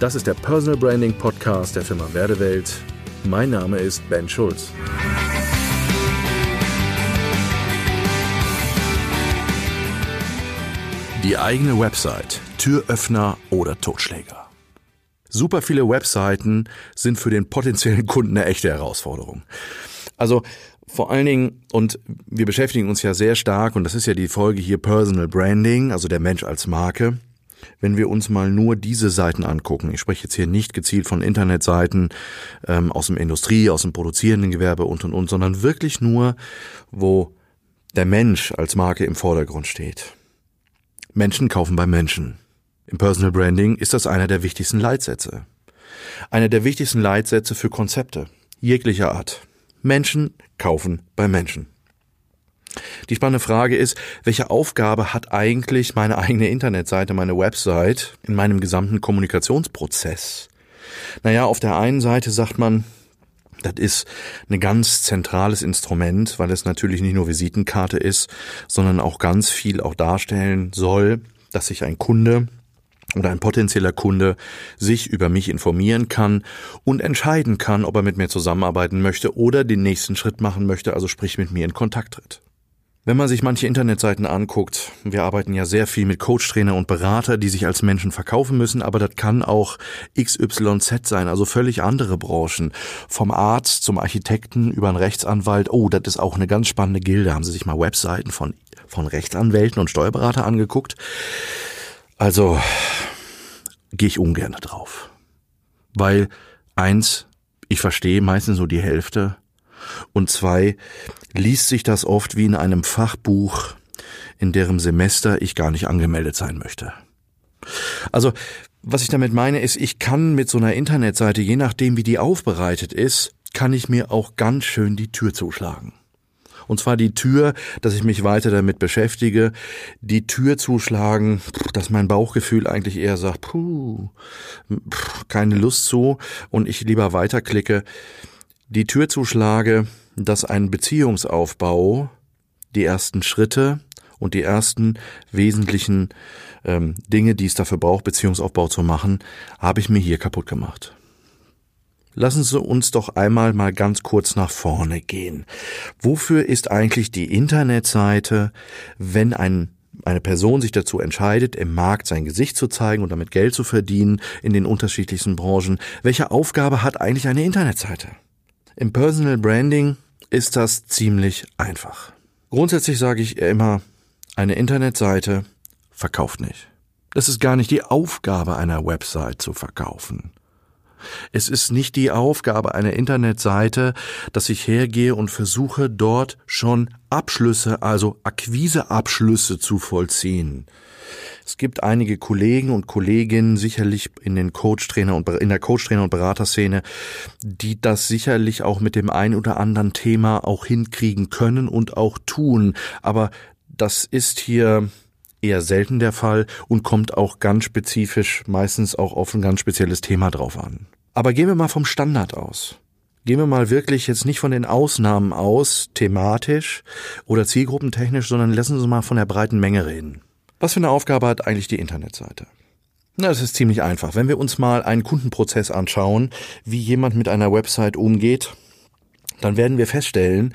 Das ist der Personal Branding Podcast der Firma Werdewelt. Mein Name ist Ben Schulz. Die eigene Website, Türöffner oder Totschläger. Super viele Webseiten sind für den potenziellen Kunden eine echte Herausforderung. Also vor allen Dingen, und wir beschäftigen uns ja sehr stark, und das ist ja die Folge hier Personal Branding, also der Mensch als Marke. Wenn wir uns mal nur diese Seiten angucken, ich spreche jetzt hier nicht gezielt von Internetseiten ähm, aus dem Industrie, aus dem produzierenden Gewerbe und und und, sondern wirklich nur, wo der Mensch als Marke im Vordergrund steht. Menschen kaufen bei Menschen. Im Personal Branding ist das einer der wichtigsten Leitsätze. Einer der wichtigsten Leitsätze für Konzepte jeglicher Art. Menschen kaufen bei Menschen. Die spannende Frage ist, welche Aufgabe hat eigentlich meine eigene Internetseite, meine Website in meinem gesamten Kommunikationsprozess? Naja, auf der einen Seite sagt man, das ist ein ganz zentrales Instrument, weil es natürlich nicht nur Visitenkarte ist, sondern auch ganz viel auch darstellen soll, dass sich ein Kunde oder ein potenzieller Kunde sich über mich informieren kann und entscheiden kann, ob er mit mir zusammenarbeiten möchte oder den nächsten Schritt machen möchte, also sprich mit mir in Kontakt tritt. Wenn man sich manche Internetseiten anguckt, wir arbeiten ja sehr viel mit Coach-Trainer und Berater, die sich als Menschen verkaufen müssen, aber das kann auch XYZ sein, also völlig andere Branchen. Vom Arzt zum Architekten über einen Rechtsanwalt. Oh, das ist auch eine ganz spannende Gilde. Haben Sie sich mal Webseiten von, von Rechtsanwälten und Steuerberater angeguckt? Also gehe ich ungern drauf. Weil eins, ich verstehe meistens nur die Hälfte und zwei, liest sich das oft wie in einem Fachbuch, in deren Semester ich gar nicht angemeldet sein möchte. Also, was ich damit meine, ist, ich kann mit so einer Internetseite, je nachdem wie die aufbereitet ist, kann ich mir auch ganz schön die Tür zuschlagen. Und zwar die Tür, dass ich mich weiter damit beschäftige, die Tür zuschlagen, dass mein Bauchgefühl eigentlich eher sagt, puh, keine Lust zu und ich lieber weiterklicke, die Tür zuschlage, dass ein Beziehungsaufbau die ersten Schritte und die ersten wesentlichen ähm, Dinge, die es dafür braucht, Beziehungsaufbau zu machen, habe ich mir hier kaputt gemacht. Lassen Sie uns doch einmal mal ganz kurz nach vorne gehen. Wofür ist eigentlich die Internetseite, wenn ein eine Person sich dazu entscheidet, im Markt sein Gesicht zu zeigen und damit Geld zu verdienen in den unterschiedlichsten Branchen, welche Aufgabe hat eigentlich eine Internetseite? Im Personal Branding ist das ziemlich einfach. Grundsätzlich sage ich immer, eine Internetseite verkauft nicht. Das ist gar nicht die Aufgabe einer Website zu verkaufen. Es ist nicht die Aufgabe einer Internetseite, dass ich hergehe und versuche dort schon Abschlüsse, also Akquiseabschlüsse zu vollziehen. Es gibt einige Kollegen und Kolleginnen sicherlich in den Coach-Trainer und in der Coach-Trainer und Beraterszene, die das sicherlich auch mit dem ein oder anderen Thema auch hinkriegen können und auch tun. Aber das ist hier eher selten der Fall und kommt auch ganz spezifisch meistens auch auf ein ganz spezielles Thema drauf an. Aber gehen wir mal vom Standard aus. Gehen wir mal wirklich jetzt nicht von den Ausnahmen aus, thematisch oder zielgruppentechnisch, sondern lassen Sie mal von der breiten Menge reden. Was für eine Aufgabe hat eigentlich die Internetseite? Na, das ist ziemlich einfach. Wenn wir uns mal einen Kundenprozess anschauen, wie jemand mit einer Website umgeht, dann werden wir feststellen,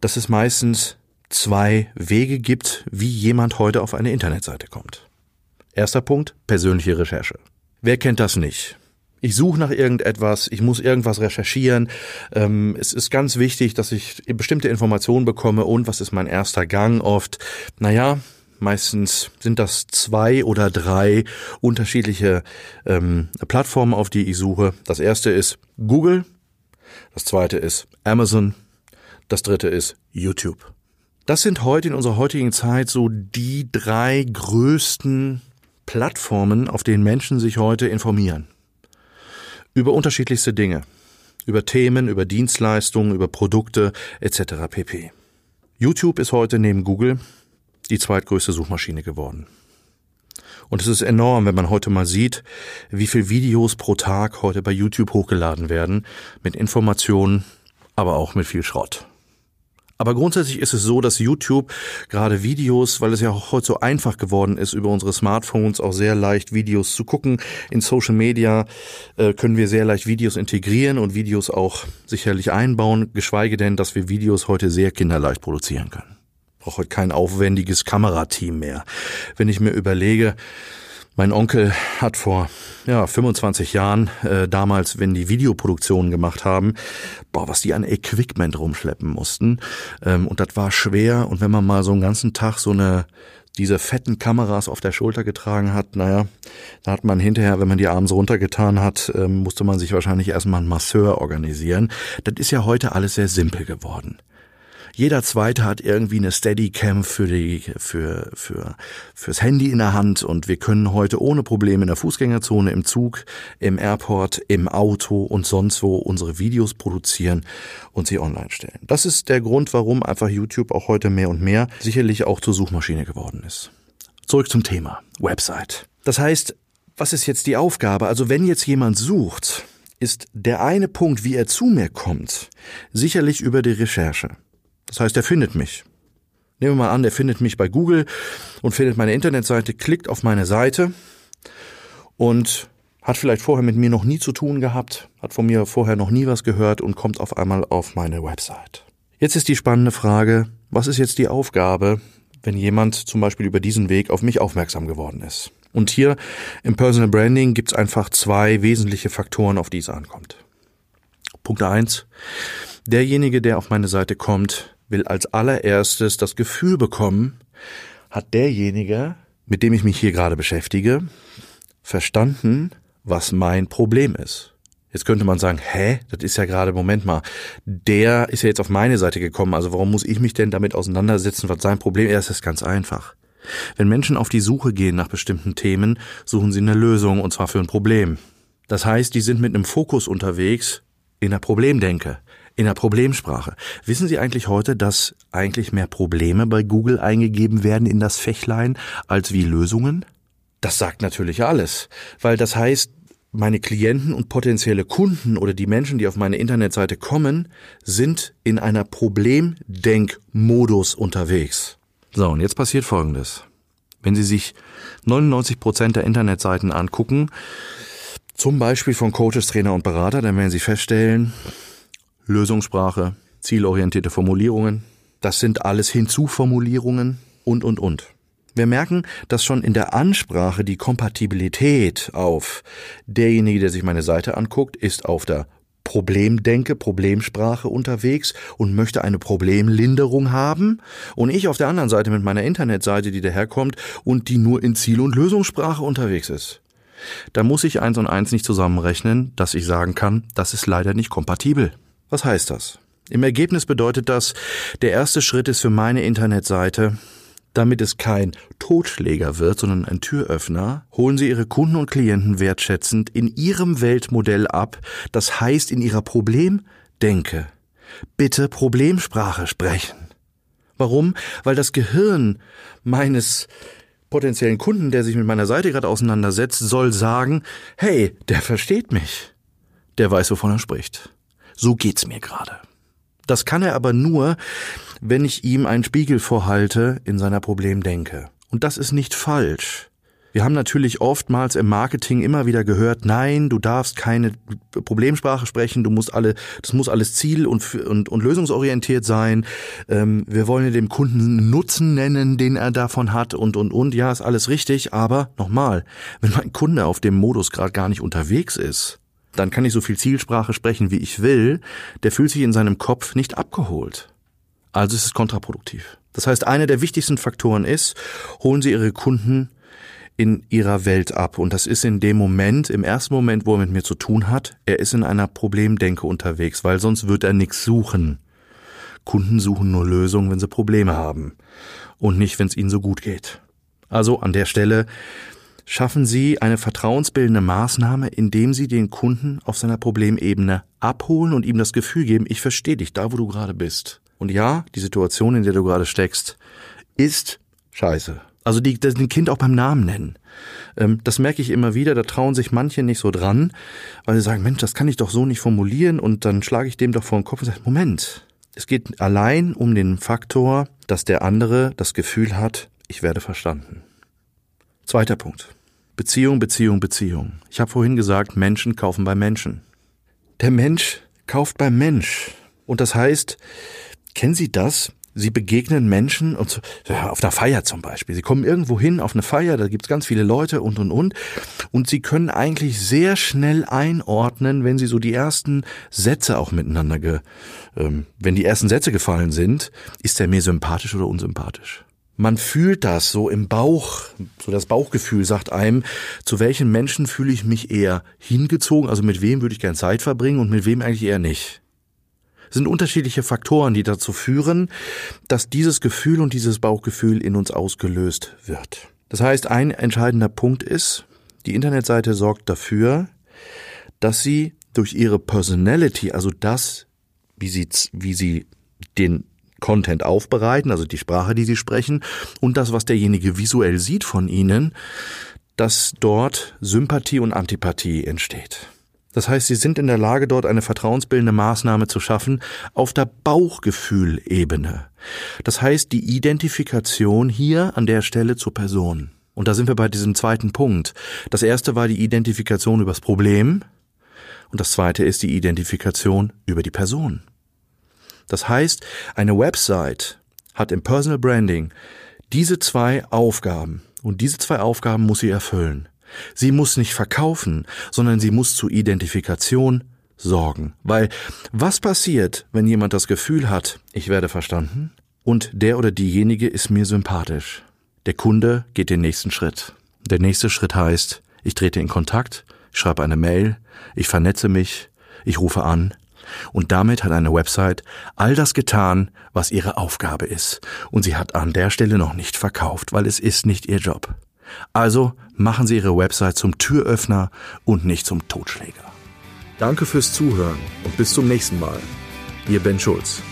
dass es meistens zwei Wege gibt, wie jemand heute auf eine Internetseite kommt. Erster Punkt, persönliche Recherche. Wer kennt das nicht? Ich suche nach irgendetwas, ich muss irgendwas recherchieren. Ähm, es ist ganz wichtig, dass ich bestimmte Informationen bekomme und was ist mein erster Gang oft? Naja, meistens sind das zwei oder drei unterschiedliche ähm, Plattformen, auf die ich suche. Das erste ist Google, das zweite ist Amazon, das dritte ist YouTube. Das sind heute in unserer heutigen Zeit so die drei größten Plattformen, auf denen Menschen sich heute informieren. Über unterschiedlichste Dinge. Über Themen, über Dienstleistungen, über Produkte etc. pp. YouTube ist heute neben Google die zweitgrößte Suchmaschine geworden. Und es ist enorm, wenn man heute mal sieht, wie viele Videos pro Tag heute bei YouTube hochgeladen werden, mit Informationen, aber auch mit viel Schrott. Aber grundsätzlich ist es so, dass YouTube gerade Videos, weil es ja auch heute so einfach geworden ist, über unsere Smartphones auch sehr leicht Videos zu gucken. In Social Media äh, können wir sehr leicht Videos integrieren und Videos auch sicherlich einbauen, geschweige denn, dass wir Videos heute sehr kinderleicht produzieren können. Brauche heute kein aufwendiges Kamerateam mehr. Wenn ich mir überlege, mein Onkel hat vor ja, 25 Jahren, äh, damals, wenn die Videoproduktionen gemacht haben, boah, was die an Equipment rumschleppen mussten. Ähm, und das war schwer. Und wenn man mal so einen ganzen Tag so eine diese fetten Kameras auf der Schulter getragen hat, naja, da hat man hinterher, wenn man die abends runtergetan hat, ähm, musste man sich wahrscheinlich erstmal einen Masseur organisieren. Das ist ja heute alles sehr simpel geworden. Jeder zweite hat irgendwie eine Steadicam für die, für, für, fürs Handy in der Hand und wir können heute ohne Probleme in der Fußgängerzone, im Zug, im Airport, im Auto und sonst wo unsere Videos produzieren und sie online stellen. Das ist der Grund, warum einfach YouTube auch heute mehr und mehr sicherlich auch zur Suchmaschine geworden ist. Zurück zum Thema. Website. Das heißt, was ist jetzt die Aufgabe? Also wenn jetzt jemand sucht, ist der eine Punkt, wie er zu mir kommt, sicherlich über die Recherche. Das heißt, er findet mich. Nehmen wir mal an, er findet mich bei Google und findet meine Internetseite, klickt auf meine Seite und hat vielleicht vorher mit mir noch nie zu tun gehabt, hat von mir vorher noch nie was gehört und kommt auf einmal auf meine Website. Jetzt ist die spannende Frage, was ist jetzt die Aufgabe, wenn jemand zum Beispiel über diesen Weg auf mich aufmerksam geworden ist? Und hier im Personal Branding gibt es einfach zwei wesentliche Faktoren, auf die es ankommt. Punkt eins: Derjenige, der auf meine Seite kommt, will als allererstes das Gefühl bekommen, hat derjenige, mit dem ich mich hier gerade beschäftige, verstanden, was mein Problem ist. Jetzt könnte man sagen, hä, das ist ja gerade, Moment mal, der ist ja jetzt auf meine Seite gekommen, also warum muss ich mich denn damit auseinandersetzen, was sein Problem ist? Das ist ganz einfach. Wenn Menschen auf die Suche gehen nach bestimmten Themen, suchen sie eine Lösung, und zwar für ein Problem. Das heißt, die sind mit einem Fokus unterwegs in der Problemdenke in der Problemsprache. Wissen Sie eigentlich heute, dass eigentlich mehr Probleme bei Google eingegeben werden in das Fächlein als wie Lösungen? Das sagt natürlich alles, weil das heißt, meine Klienten und potenzielle Kunden oder die Menschen, die auf meine Internetseite kommen, sind in einer Problemdenkmodus unterwegs. So, und jetzt passiert Folgendes. Wenn Sie sich 99 Prozent der Internetseiten angucken, zum Beispiel von Coaches, Trainer und Berater, dann werden Sie feststellen, Lösungssprache, zielorientierte Formulierungen. Das sind alles Hinzuformulierungen und, und, und. Wir merken, dass schon in der Ansprache die Kompatibilität auf derjenige, der sich meine Seite anguckt, ist auf der Problemdenke, Problemsprache unterwegs und möchte eine Problemlinderung haben und ich auf der anderen Seite mit meiner Internetseite, die daherkommt und die nur in Ziel- und Lösungssprache unterwegs ist. Da muss ich eins und eins nicht zusammenrechnen, dass ich sagen kann, das ist leider nicht kompatibel. Was heißt das? Im Ergebnis bedeutet das, der erste Schritt ist für meine Internetseite, damit es kein Totschläger wird, sondern ein Türöffner, holen Sie Ihre Kunden und Klienten wertschätzend in Ihrem Weltmodell ab, das heißt in Ihrer Problemdenke. Bitte Problemsprache sprechen. Warum? Weil das Gehirn meines potenziellen Kunden, der sich mit meiner Seite gerade auseinandersetzt, soll sagen, hey, der versteht mich. Der weiß, wovon er spricht. So geht's mir gerade. Das kann er aber nur, wenn ich ihm einen Spiegel vorhalte in seiner Problemdenke. Und das ist nicht falsch. Wir haben natürlich oftmals im Marketing immer wieder gehört, nein, du darfst keine Problemsprache sprechen, du musst alle, das muss alles ziel- und, und, und lösungsorientiert sein. Ähm, wir wollen dem Kunden Nutzen nennen, den er davon hat und, und, und. Ja, ist alles richtig, aber nochmal, wenn mein Kunde auf dem Modus gerade gar nicht unterwegs ist, dann kann ich so viel Zielsprache sprechen, wie ich will, der fühlt sich in seinem Kopf nicht abgeholt. Also ist es kontraproduktiv. Das heißt, einer der wichtigsten Faktoren ist, holen Sie Ihre Kunden in ihrer Welt ab. Und das ist in dem Moment, im ersten Moment, wo er mit mir zu tun hat, er ist in einer Problemdenke unterwegs, weil sonst wird er nichts suchen. Kunden suchen nur Lösungen, wenn sie Probleme haben und nicht, wenn es ihnen so gut geht. Also an der Stelle schaffen Sie eine vertrauensbildende Maßnahme, indem Sie den Kunden auf seiner Problemebene abholen und ihm das Gefühl geben, ich verstehe dich da, wo du gerade bist. Und ja, die Situation, in der du gerade steckst, ist scheiße. Also die, das den Kind auch beim Namen nennen. Ähm, das merke ich immer wieder, da trauen sich manche nicht so dran, weil sie sagen, Mensch, das kann ich doch so nicht formulieren und dann schlage ich dem doch vor den Kopf und sage, Moment, Es geht allein um den Faktor, dass der andere das Gefühl hat, ich werde verstanden. Zweiter Punkt. Beziehung, Beziehung, Beziehung. Ich habe vorhin gesagt, Menschen kaufen bei Menschen. Der Mensch kauft beim Mensch. Und das heißt, kennen Sie das? Sie begegnen Menschen und ja, auf einer Feier zum Beispiel. Sie kommen irgendwo hin auf eine Feier, da gibt's ganz viele Leute und und und. Und sie können eigentlich sehr schnell einordnen, wenn sie so die ersten Sätze auch miteinander, ge, ähm, wenn die ersten Sätze gefallen sind, ist der mir sympathisch oder unsympathisch. Man fühlt das so im Bauch, so das Bauchgefühl sagt einem, zu welchen Menschen fühle ich mich eher hingezogen, also mit wem würde ich gern Zeit verbringen und mit wem eigentlich eher nicht sind unterschiedliche Faktoren, die dazu führen, dass dieses Gefühl und dieses Bauchgefühl in uns ausgelöst wird. Das heißt, ein entscheidender Punkt ist, die Internetseite sorgt dafür, dass sie durch ihre Personality, also das, wie sie, wie sie den Content aufbereiten, also die Sprache, die sie sprechen, und das, was derjenige visuell sieht von ihnen, dass dort Sympathie und Antipathie entsteht. Das heißt, sie sind in der Lage, dort eine vertrauensbildende Maßnahme zu schaffen auf der Bauchgefühlebene. Das heißt, die Identifikation hier an der Stelle zur Person. Und da sind wir bei diesem zweiten Punkt. Das erste war die Identifikation übers Problem und das zweite ist die Identifikation über die Person. Das heißt, eine Website hat im Personal Branding diese zwei Aufgaben und diese zwei Aufgaben muss sie erfüllen. Sie muss nicht verkaufen, sondern sie muss zur Identifikation sorgen. Weil was passiert, wenn jemand das Gefühl hat, ich werde verstanden und der oder diejenige ist mir sympathisch? Der Kunde geht den nächsten Schritt. Der nächste Schritt heißt, ich trete in Kontakt, schreibe eine Mail, ich vernetze mich, ich rufe an, und damit hat eine Website all das getan, was ihre Aufgabe ist. Und sie hat an der Stelle noch nicht verkauft, weil es ist nicht ihr Job. Also machen Sie Ihre Website zum Türöffner und nicht zum Totschläger. Danke fürs Zuhören und bis zum nächsten Mal. Ihr Ben Schulz.